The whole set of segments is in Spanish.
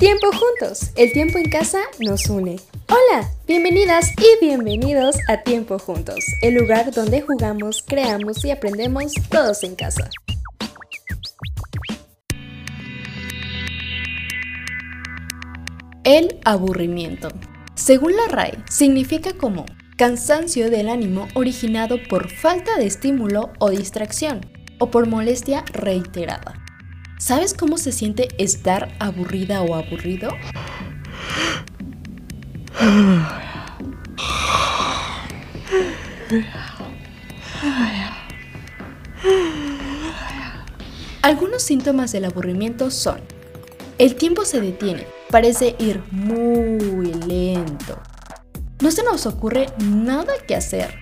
Tiempo juntos, el tiempo en casa nos une. Hola, bienvenidas y bienvenidos a Tiempo juntos, el lugar donde jugamos, creamos y aprendemos todos en casa. El aburrimiento. Según la RAE, significa como cansancio del ánimo originado por falta de estímulo o distracción, o por molestia reiterada. ¿Sabes cómo se siente estar aburrida o aburrido? Algunos síntomas del aburrimiento son, el tiempo se detiene, parece ir muy lento. No se nos ocurre nada que hacer.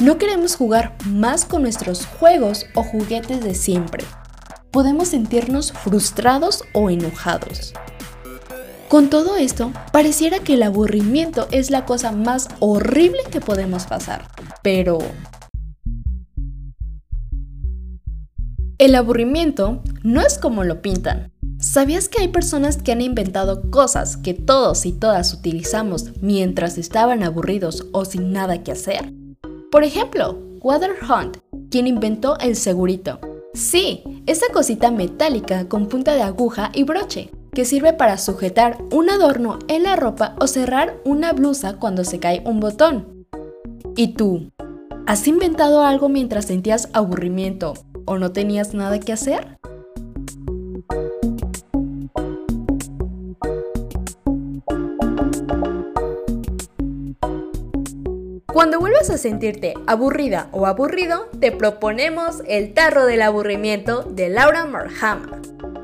No queremos jugar más con nuestros juegos o juguetes de siempre. Podemos sentirnos frustrados o enojados. Con todo esto, pareciera que el aburrimiento es la cosa más horrible que podemos pasar. Pero... El aburrimiento no es como lo pintan. ¿Sabías que hay personas que han inventado cosas que todos y todas utilizamos mientras estaban aburridos o sin nada que hacer? Por ejemplo, Water Hunt, quien inventó el segurito. Sí, esa cosita metálica con punta de aguja y broche, que sirve para sujetar un adorno en la ropa o cerrar una blusa cuando se cae un botón. ¿Y tú? ¿Has inventado algo mientras sentías aburrimiento o no tenías nada que hacer? Cuando vuelvas a sentirte aburrida o aburrido, te proponemos el tarro del aburrimiento de Laura Marhama.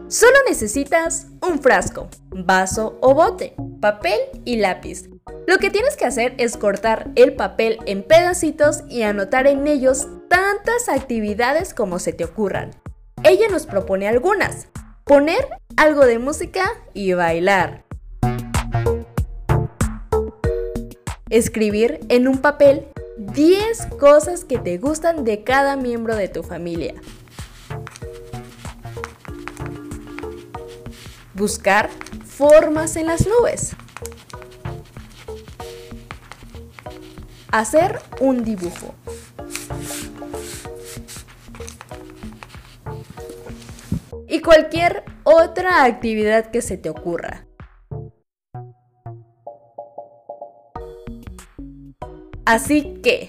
Solo necesitas un frasco, vaso o bote, papel y lápiz. Lo que tienes que hacer es cortar el papel en pedacitos y anotar en ellos tantas actividades como se te ocurran. Ella nos propone algunas. Poner algo de música y bailar. Escribir en un papel 10 cosas que te gustan de cada miembro de tu familia. Buscar formas en las nubes. Hacer un dibujo. Y cualquier otra actividad que se te ocurra. Así que,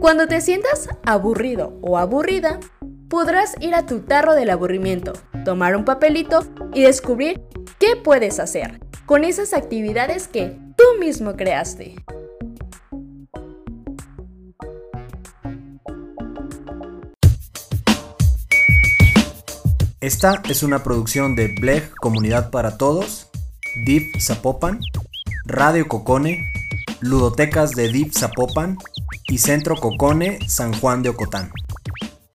cuando te sientas aburrido o aburrida, podrás ir a tu tarro del aburrimiento, tomar un papelito y descubrir qué puedes hacer con esas actividades que tú mismo creaste. Esta es una producción de Bleg Comunidad para Todos, Deep Zapopan, Radio Cocone Ludotecas de Deep Zapopan y Centro Cocone San Juan de Ocotán.